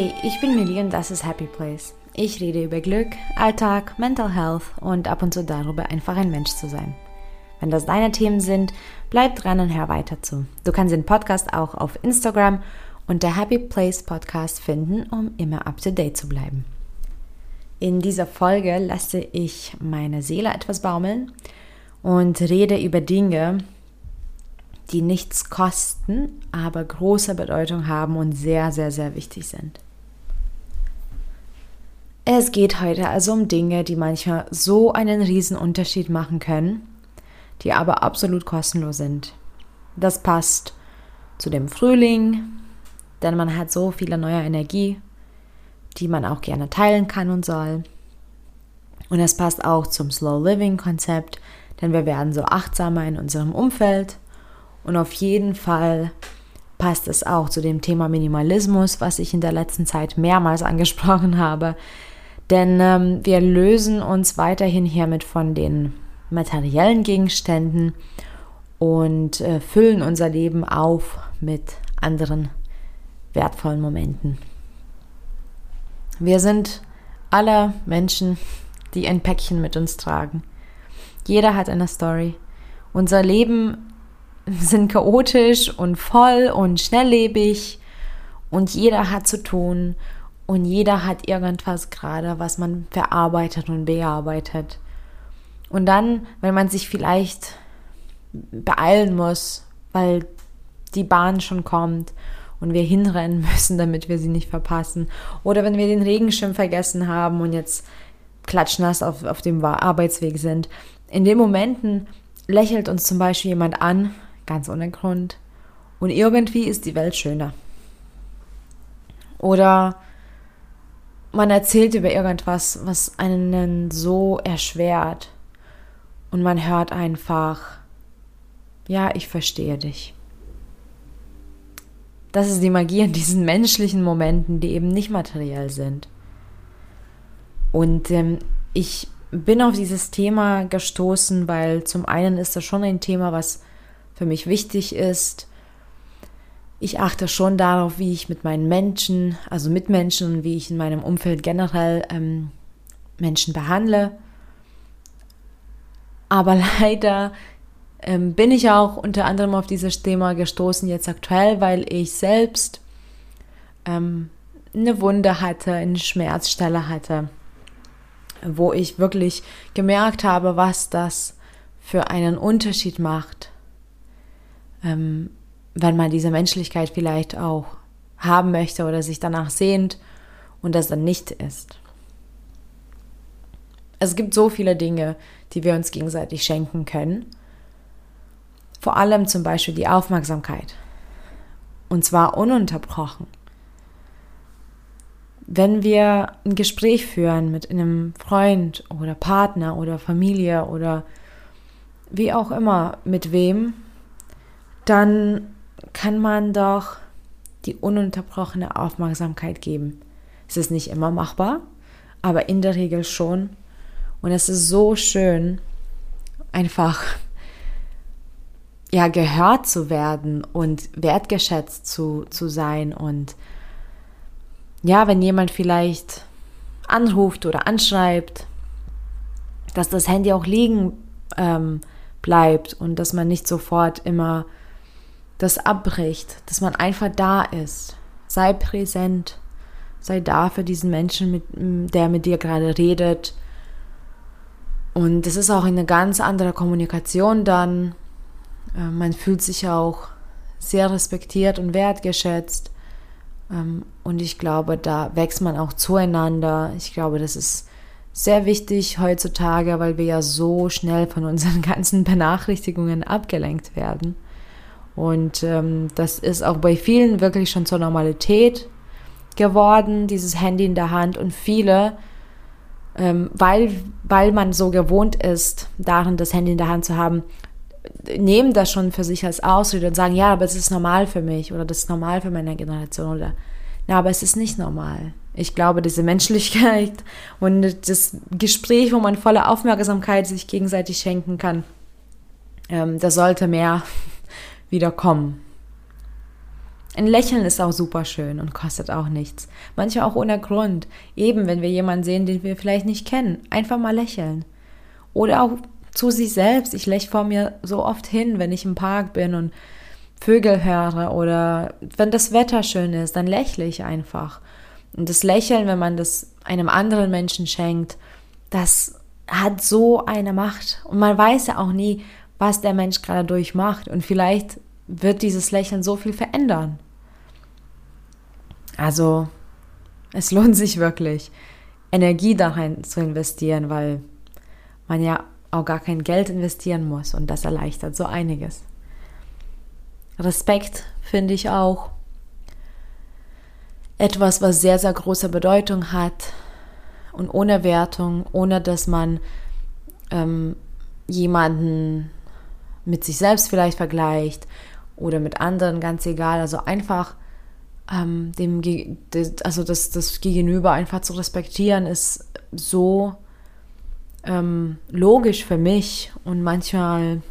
Hey, ich bin Millie und das ist Happy Place. Ich rede über Glück, Alltag, Mental Health und ab und zu darüber, einfach ein Mensch zu sein. Wenn das deine Themen sind, bleib dran und hör weiter zu. Du kannst den Podcast auch auf Instagram unter Happy Place Podcast finden, um immer up to date zu bleiben. In dieser Folge lasse ich meine Seele etwas baumeln und rede über Dinge, die nichts kosten, aber große Bedeutung haben und sehr, sehr, sehr wichtig sind. Es geht heute also um Dinge, die manchmal so einen riesen Unterschied machen können, die aber absolut kostenlos sind. Das passt zu dem Frühling, denn man hat so viele neue Energie, die man auch gerne teilen kann und soll. Und es passt auch zum Slow Living Konzept, denn wir werden so achtsamer in unserem Umfeld und auf jeden Fall passt es auch zu dem Thema Minimalismus, was ich in der letzten Zeit mehrmals angesprochen habe. Denn ähm, wir lösen uns weiterhin hiermit von den materiellen Gegenständen und äh, füllen unser Leben auf mit anderen wertvollen Momenten. Wir sind alle Menschen, die ein Päckchen mit uns tragen. Jeder hat eine Story. Unser Leben sind chaotisch und voll und schnelllebig und jeder hat zu tun und jeder hat irgendwas gerade, was man verarbeitet und bearbeitet. Und dann, wenn man sich vielleicht beeilen muss, weil die Bahn schon kommt und wir hinrennen müssen, damit wir sie nicht verpassen. Oder wenn wir den Regenschirm vergessen haben und jetzt klatschnass auf, auf dem Arbeitsweg sind. In den Momenten lächelt uns zum Beispiel jemand an, ganz ohne Grund. Und irgendwie ist die Welt schöner. Oder man erzählt über irgendwas, was einen so erschwert. Und man hört einfach, ja, ich verstehe dich. Das ist die Magie in diesen menschlichen Momenten, die eben nicht materiell sind. Und ähm, ich bin auf dieses Thema gestoßen, weil zum einen ist das schon ein Thema, was für mich wichtig ist. Ich achte schon darauf, wie ich mit meinen Menschen, also Mitmenschen und wie ich in meinem Umfeld generell ähm, Menschen behandle. Aber leider ähm, bin ich auch unter anderem auf dieses Thema gestoßen jetzt aktuell, weil ich selbst ähm, eine Wunde hatte, eine Schmerzstelle hatte, wo ich wirklich gemerkt habe, was das für einen Unterschied macht, ähm, wenn man diese Menschlichkeit vielleicht auch haben möchte oder sich danach sehnt und das dann nicht ist. Es gibt so viele Dinge, die wir uns gegenseitig schenken können. Vor allem zum Beispiel die Aufmerksamkeit. Und zwar ununterbrochen. Wenn wir ein Gespräch führen mit einem Freund oder Partner oder Familie oder wie auch immer, mit wem, dann kann man doch die ununterbrochene Aufmerksamkeit geben. Es ist nicht immer machbar, aber in der Regel schon. Und es ist so schön, einfach ja gehört zu werden und wertgeschätzt zu, zu sein. Und ja, wenn jemand vielleicht anruft oder anschreibt, dass das Handy auch liegen ähm, bleibt und dass man nicht sofort immer das abbricht, dass man einfach da ist. Sei präsent, sei da für diesen Menschen, mit, der mit dir gerade redet. Und es ist auch eine ganz andere Kommunikation dann. Äh, man fühlt sich auch sehr respektiert und wertgeschätzt. Ähm, und ich glaube, da wächst man auch zueinander. Ich glaube, das ist sehr wichtig heutzutage, weil wir ja so schnell von unseren ganzen Benachrichtigungen abgelenkt werden. Und ähm, das ist auch bei vielen wirklich schon zur Normalität geworden, dieses Handy in der Hand. Und viele, ähm, weil, weil man so gewohnt ist, darin das Handy in der Hand zu haben, nehmen das schon für sich als Ausrede und sagen, ja, aber es ist normal für mich oder das ist normal für meine Generation oder na, aber es ist nicht normal. Ich glaube, diese Menschlichkeit und das Gespräch, wo man volle Aufmerksamkeit sich gegenseitig schenken kann, ähm, das sollte mehr wieder kommen. Ein Lächeln ist auch super schön und kostet auch nichts. Manchmal auch ohne Grund. Eben, wenn wir jemanden sehen, den wir vielleicht nicht kennen. Einfach mal lächeln. Oder auch zu sich selbst. Ich lächle vor mir so oft hin, wenn ich im Park bin und Vögel höre oder wenn das Wetter schön ist, dann lächle ich einfach. Und das Lächeln, wenn man das einem anderen Menschen schenkt, das hat so eine Macht. Und man weiß ja auch nie, was der Mensch gerade durchmacht. Und vielleicht wird dieses Lächeln so viel verändern. Also, es lohnt sich wirklich, Energie darin zu investieren, weil man ja auch gar kein Geld investieren muss und das erleichtert so einiges. Respekt finde ich auch etwas, was sehr, sehr große Bedeutung hat und ohne Wertung, ohne dass man ähm, jemanden mit sich selbst vielleicht vergleicht oder mit anderen, ganz egal. Also einfach ähm, dem, also das, das Gegenüber einfach zu respektieren, ist so ähm, logisch für mich und manchmal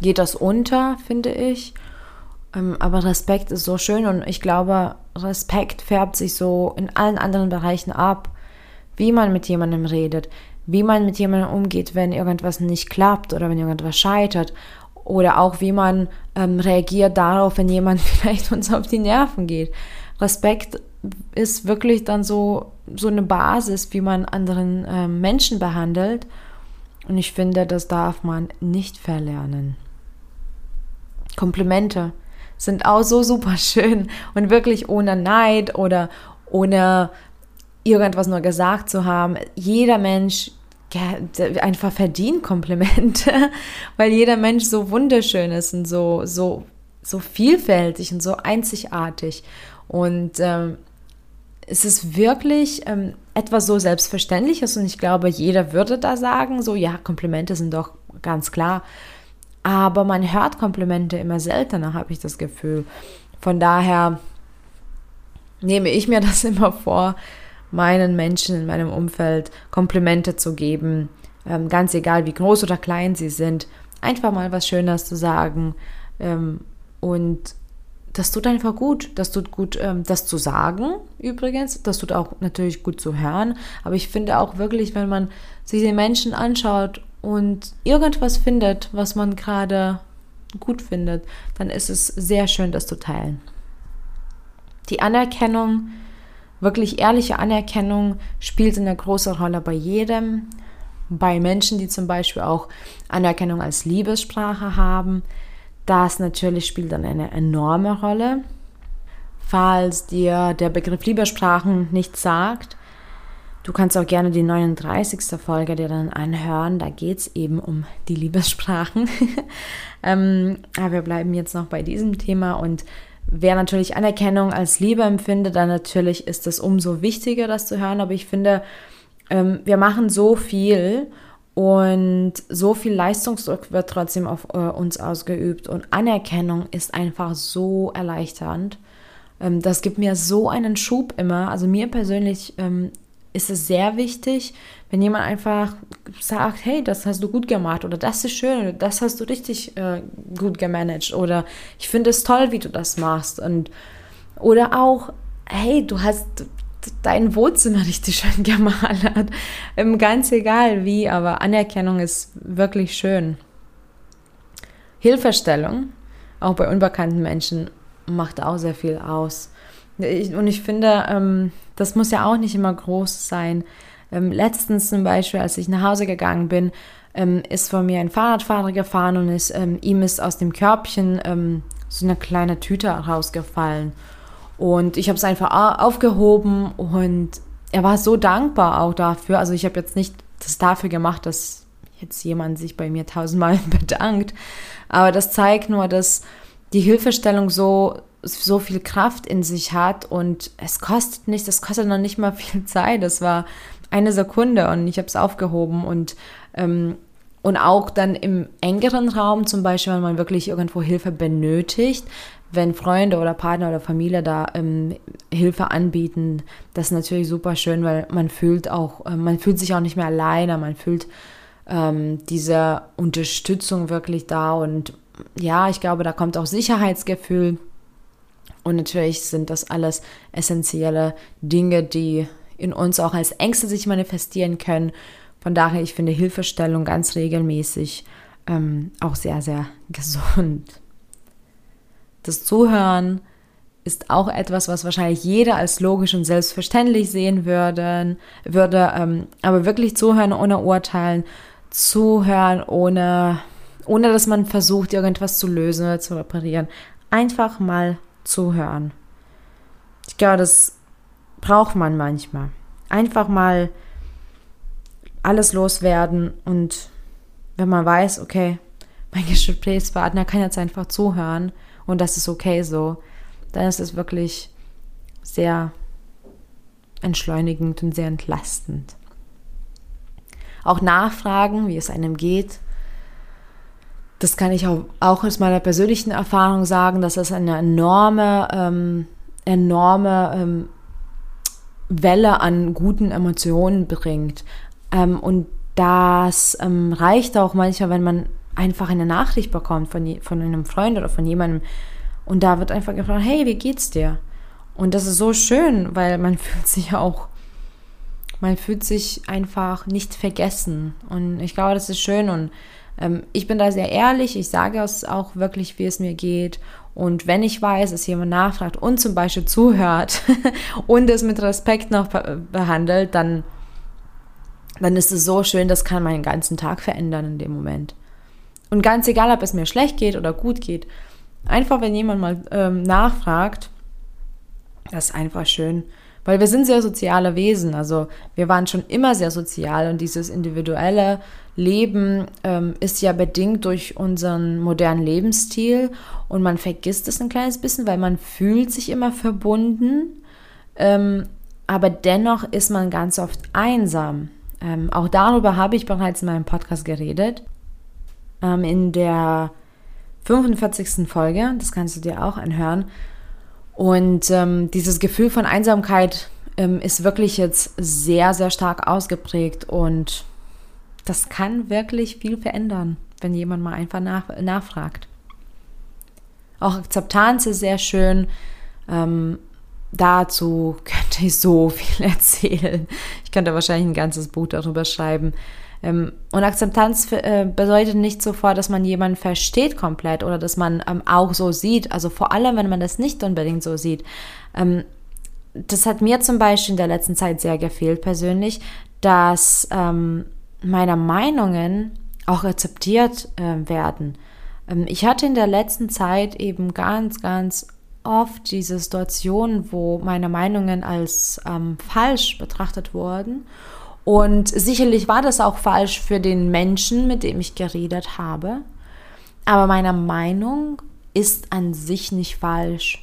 geht das unter, finde ich. Ähm, aber Respekt ist so schön und ich glaube, Respekt färbt sich so in allen anderen Bereichen ab, wie man mit jemandem redet, wie man mit jemandem umgeht, wenn irgendwas nicht klappt oder wenn irgendwas scheitert oder auch wie man ähm, reagiert darauf, wenn jemand vielleicht uns auf die Nerven geht. Respekt ist wirklich dann so, so eine Basis, wie man anderen äh, Menschen behandelt. Und ich finde, das darf man nicht verlernen. Komplimente sind auch so super schön und wirklich ohne Neid oder ohne irgendwas nur gesagt zu haben. Jeder Mensch einfach verdient Komplimente, weil jeder Mensch so wunderschön ist und so, so, so vielfältig und so einzigartig. Und ähm, es ist wirklich ähm, etwas so Selbstverständliches und ich glaube, jeder würde da sagen, so ja, Komplimente sind doch ganz klar. Aber man hört Komplimente immer seltener, habe ich das Gefühl. Von daher nehme ich mir das immer vor, meinen Menschen in meinem Umfeld Komplimente zu geben, ähm, ganz egal wie groß oder klein sie sind, einfach mal was Schönes zu sagen ähm, und das tut einfach gut. Das tut gut, ähm, das zu sagen, übrigens. Das tut auch natürlich gut zu hören. Aber ich finde auch wirklich, wenn man sich den Menschen anschaut und irgendwas findet, was man gerade gut findet, dann ist es sehr schön, das zu teilen. Die Anerkennung, wirklich ehrliche Anerkennung, spielt eine große Rolle bei jedem. Bei Menschen, die zum Beispiel auch Anerkennung als Liebessprache haben, das natürlich spielt dann eine enorme Rolle. Falls dir der Begriff Liebessprachen nichts sagt, du kannst auch gerne die 39. Folge dir dann anhören. Da geht es eben um die Liebessprachen. ähm, aber wir bleiben jetzt noch bei diesem Thema und wer natürlich Anerkennung als Liebe empfindet, dann natürlich ist es umso wichtiger, das zu hören. Aber ich finde, ähm, wir machen so viel und so viel Leistungsdruck wird trotzdem auf äh, uns ausgeübt und Anerkennung ist einfach so erleichternd. Ähm, das gibt mir so einen Schub immer. Also mir persönlich ähm, ist es sehr wichtig, wenn jemand einfach sagt, hey, das hast du gut gemacht oder das ist schön oder das hast du richtig äh, gut gemanagt oder ich finde es toll, wie du das machst und oder auch, hey, du hast dein Wohnzimmer richtig schön gemalert. Ähm, ganz egal wie, aber Anerkennung ist wirklich schön. Hilfestellung, auch bei unbekannten Menschen, macht auch sehr viel aus. Und ich finde, ähm, das muss ja auch nicht immer groß sein. Ähm, letztens zum Beispiel, als ich nach Hause gegangen bin, ist vor mir ein Fahrradfahrer gefahren und ist, ihm ist aus dem Körbchen so eine kleine Tüte rausgefallen. Und ich habe es einfach aufgehoben und er war so dankbar auch dafür. Also ich habe jetzt nicht das dafür gemacht, dass jetzt jemand sich bei mir tausendmal bedankt. Aber das zeigt nur, dass die Hilfestellung so, so viel Kraft in sich hat und es kostet nicht, es kostet noch nicht mal viel Zeit. Das war eine Sekunde und ich habe es aufgehoben und ähm, und auch dann im engeren Raum, zum Beispiel, wenn man wirklich irgendwo Hilfe benötigt, wenn Freunde oder Partner oder Familie da ähm, Hilfe anbieten, das ist natürlich super schön, weil man fühlt auch, äh, man fühlt sich auch nicht mehr alleine, man fühlt ähm, diese Unterstützung wirklich da und ja, ich glaube, da kommt auch Sicherheitsgefühl Und natürlich sind das alles essentielle Dinge, die in uns auch als Ängste sich manifestieren können. Von daher, ich finde Hilfestellung ganz regelmäßig ähm, auch sehr, sehr gesund. Das Zuhören ist auch etwas, was wahrscheinlich jeder als logisch und selbstverständlich sehen würde. würde ähm, aber wirklich zuhören ohne urteilen, zuhören ohne, ohne dass man versucht, irgendwas zu lösen oder zu reparieren. Einfach mal zuhören. Ich glaube, das braucht man manchmal. Einfach mal alles loswerden und wenn man weiß, okay, mein Gesprächspartner kann jetzt einfach zuhören und das ist okay so, dann ist es wirklich sehr entschleunigend und sehr entlastend. Auch nachfragen, wie es einem geht. Das kann ich auch, auch aus meiner persönlichen Erfahrung sagen, dass es eine enorme, ähm, enorme ähm, Welle an guten Emotionen bringt. Ähm, und das ähm, reicht auch manchmal, wenn man einfach eine Nachricht bekommt von, von einem Freund oder von jemandem und da wird einfach gefragt, hey, wie geht's dir? Und das ist so schön, weil man fühlt sich auch, man fühlt sich einfach nicht vergessen. Und ich glaube, das ist schön und ich bin da sehr ehrlich, ich sage es auch wirklich, wie es mir geht. Und wenn ich weiß, dass jemand nachfragt und zum Beispiel zuhört und es mit Respekt noch behandelt, dann dann ist es so schön, das kann meinen ganzen Tag verändern in dem Moment. Und ganz egal, ob es mir schlecht geht oder gut geht, einfach wenn jemand mal ähm, nachfragt, das ist einfach schön. Weil wir sind sehr soziale Wesen, also wir waren schon immer sehr sozial und dieses individuelle Leben ähm, ist ja bedingt durch unseren modernen Lebensstil und man vergisst es ein kleines bisschen, weil man fühlt sich immer verbunden, ähm, aber dennoch ist man ganz oft einsam. Ähm, auch darüber habe ich bereits in meinem Podcast geredet. Ähm, in der 45. Folge, das kannst du dir auch anhören. Und ähm, dieses Gefühl von Einsamkeit ähm, ist wirklich jetzt sehr, sehr stark ausgeprägt und das kann wirklich viel verändern, wenn jemand mal einfach nach, nachfragt. Auch Akzeptanz ist sehr schön. Ähm, dazu könnte ich so viel erzählen. Ich könnte wahrscheinlich ein ganzes Buch darüber schreiben. Ähm, und Akzeptanz äh, bedeutet nicht sofort, dass man jemanden versteht komplett oder dass man ähm, auch so sieht. Also vor allem, wenn man das nicht unbedingt so sieht. Ähm, das hat mir zum Beispiel in der letzten Zeit sehr gefehlt persönlich, dass meine Meinungen auch akzeptiert werden. ich hatte in der letzten Zeit eben ganz, ganz oft diese Situation, wo meine Meinungen als ähm, falsch betrachtet wurden. Und sicherlich war das auch falsch für den Menschen, mit dem ich geredet habe. Aber meine Meinung ist an sich nicht falsch.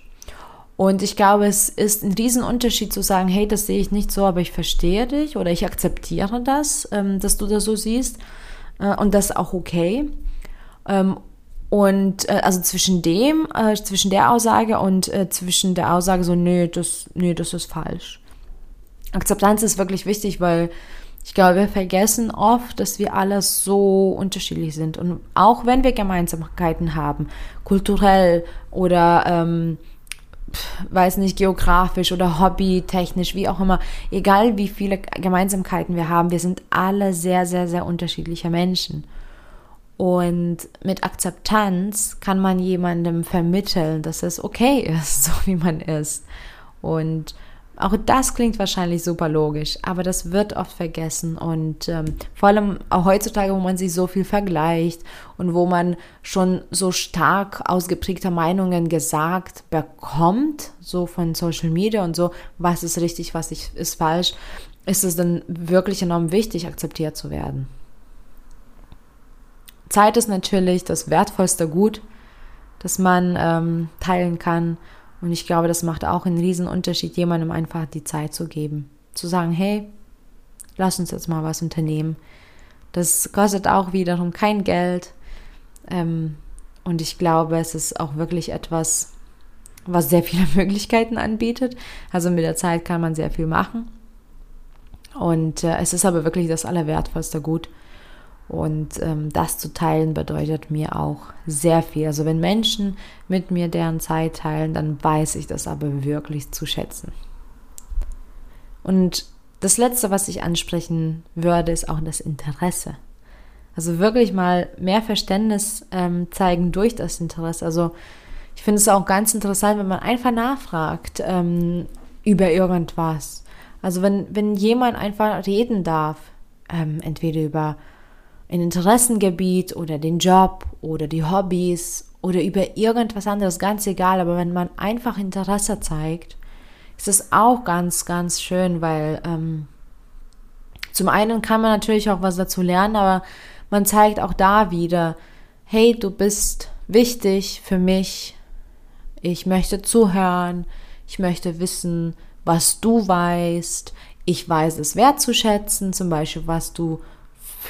Und ich glaube, es ist ein Riesenunterschied zu sagen, hey, das sehe ich nicht so, aber ich verstehe dich oder ich akzeptiere das, ähm, dass du das so siehst. Äh, und das ist auch okay. Ähm, und äh, also zwischen dem, äh, zwischen der Aussage und zwischen der Aussage so, nö, das, nö, das ist falsch. Akzeptanz ist wirklich wichtig, weil ich glaube, wir vergessen oft, dass wir alle so unterschiedlich sind. Und auch wenn wir Gemeinsamkeiten haben, kulturell oder ähm, weiß nicht, geografisch oder hobbytechnisch, wie auch immer, egal wie viele Gemeinsamkeiten wir haben, wir sind alle sehr, sehr, sehr unterschiedliche Menschen. Und mit Akzeptanz kann man jemandem vermitteln, dass es okay ist, so wie man ist. Und auch das klingt wahrscheinlich super logisch, aber das wird oft vergessen. Und ähm, vor allem auch heutzutage, wo man sich so viel vergleicht und wo man schon so stark ausgeprägte Meinungen gesagt bekommt, so von Social Media und so, was ist richtig, was ist falsch, ist es dann wirklich enorm wichtig, akzeptiert zu werden. Zeit ist natürlich das wertvollste Gut, das man ähm, teilen kann. Und ich glaube, das macht auch einen riesen Unterschied, jemandem einfach die Zeit zu geben. Zu sagen, hey, lass uns jetzt mal was unternehmen. Das kostet auch wiederum kein Geld. Ähm, und ich glaube, es ist auch wirklich etwas, was sehr viele Möglichkeiten anbietet. Also mit der Zeit kann man sehr viel machen. Und äh, es ist aber wirklich das Allerwertvollste Gut. Und ähm, das zu teilen bedeutet mir auch sehr viel. Also wenn Menschen mit mir deren Zeit teilen, dann weiß ich das aber wirklich zu schätzen. Und das Letzte, was ich ansprechen würde, ist auch das Interesse. Also wirklich mal mehr Verständnis ähm, zeigen durch das Interesse. Also ich finde es auch ganz interessant, wenn man einfach nachfragt ähm, über irgendwas. Also wenn, wenn jemand einfach reden darf, ähm, entweder über ein Interessengebiet oder den Job oder die Hobbys oder über irgendwas anderes, ganz egal, aber wenn man einfach Interesse zeigt, ist es auch ganz, ganz schön, weil ähm, zum einen kann man natürlich auch was dazu lernen, aber man zeigt auch da wieder, hey, du bist wichtig für mich, ich möchte zuhören, ich möchte wissen, was du weißt, ich weiß es wertzuschätzen, zum Beispiel, was du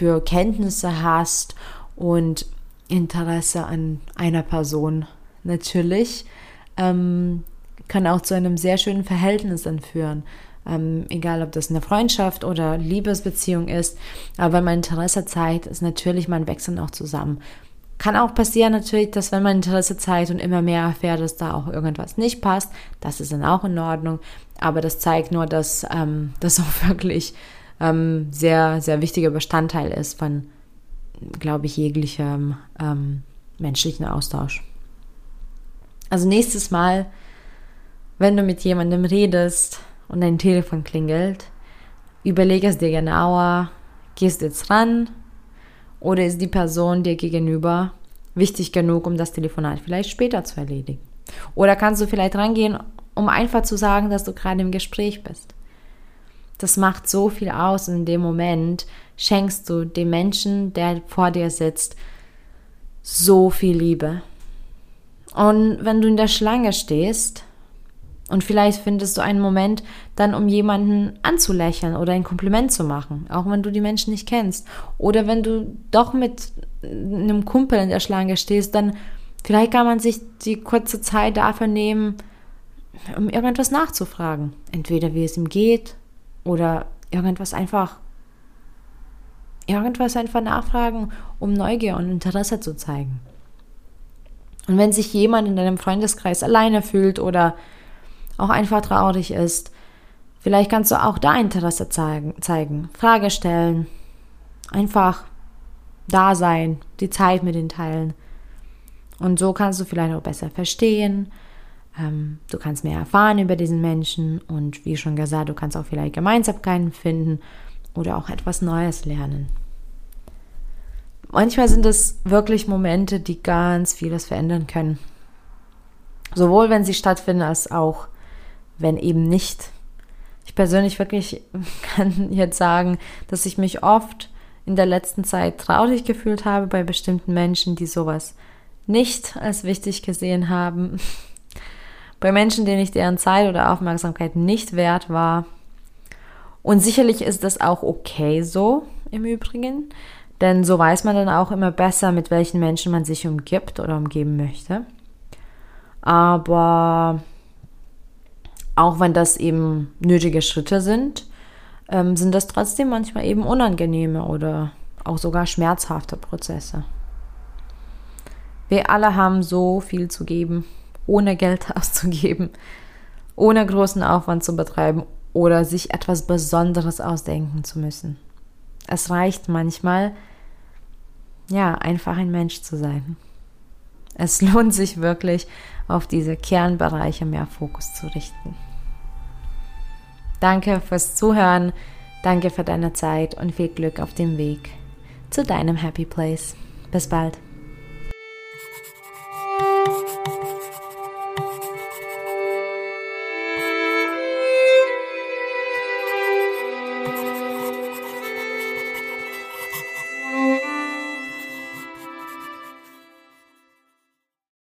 für Kenntnisse hast und Interesse an einer Person natürlich, ähm, kann auch zu einem sehr schönen Verhältnis dann führen. Ähm, egal, ob das eine Freundschaft oder Liebesbeziehung ist. Aber wenn man Interesse zeigt, ist natürlich, man wächst auch zusammen. Kann auch passieren natürlich, dass wenn man Interesse zeigt und immer mehr erfährt, dass da auch irgendwas nicht passt, das ist dann auch in Ordnung. Aber das zeigt nur, dass ähm, das auch wirklich ähm, sehr, sehr wichtiger Bestandteil ist von, glaube ich, jeglichem ähm, menschlichen Austausch. Also nächstes Mal, wenn du mit jemandem redest, und dein Telefon klingelt, überlege es dir genauer, gehst du jetzt ran oder ist die Person dir gegenüber wichtig genug, um das Telefonat vielleicht später zu erledigen? Oder kannst du vielleicht rangehen, um einfach zu sagen, dass du gerade im Gespräch bist? Das macht so viel aus und in dem Moment schenkst du dem Menschen, der vor dir sitzt, so viel Liebe. Und wenn du in der Schlange stehst, und vielleicht findest du einen Moment dann, um jemanden anzulächeln oder ein Kompliment zu machen, auch wenn du die Menschen nicht kennst. Oder wenn du doch mit einem Kumpel in der Schlange stehst, dann vielleicht kann man sich die kurze Zeit dafür nehmen, um irgendwas nachzufragen. Entweder wie es ihm geht oder irgendwas einfach irgendwas einfach nachfragen, um Neugier und Interesse zu zeigen. Und wenn sich jemand in deinem Freundeskreis alleine fühlt oder auch einfach traurig ist. Vielleicht kannst du auch da Interesse zeigen, zeigen, Frage stellen, einfach da sein, die Zeit mit den teilen. Und so kannst du vielleicht auch besser verstehen. Ähm, du kannst mehr erfahren über diesen Menschen und wie schon gesagt, du kannst auch vielleicht Gemeinsamkeiten finden oder auch etwas Neues lernen. Manchmal sind es wirklich Momente, die ganz vieles verändern können. Sowohl wenn sie stattfinden, als auch wenn eben nicht. Ich persönlich wirklich kann jetzt sagen, dass ich mich oft in der letzten Zeit traurig gefühlt habe bei bestimmten Menschen, die sowas nicht als wichtig gesehen haben. Bei Menschen, denen ich deren Zeit oder Aufmerksamkeit nicht wert war. Und sicherlich ist das auch okay so im Übrigen, denn so weiß man dann auch immer besser, mit welchen Menschen man sich umgibt oder umgeben möchte. Aber auch wenn das eben nötige Schritte sind, ähm, sind das trotzdem manchmal eben unangenehme oder auch sogar schmerzhafte Prozesse. Wir alle haben so viel zu geben, ohne Geld auszugeben, ohne großen Aufwand zu betreiben oder sich etwas Besonderes ausdenken zu müssen. Es reicht manchmal, ja, einfach ein Mensch zu sein. Es lohnt sich wirklich, auf diese Kernbereiche mehr Fokus zu richten. Danke fürs Zuhören, danke für deine Zeit und viel Glück auf dem Weg zu deinem Happy Place. Bis bald.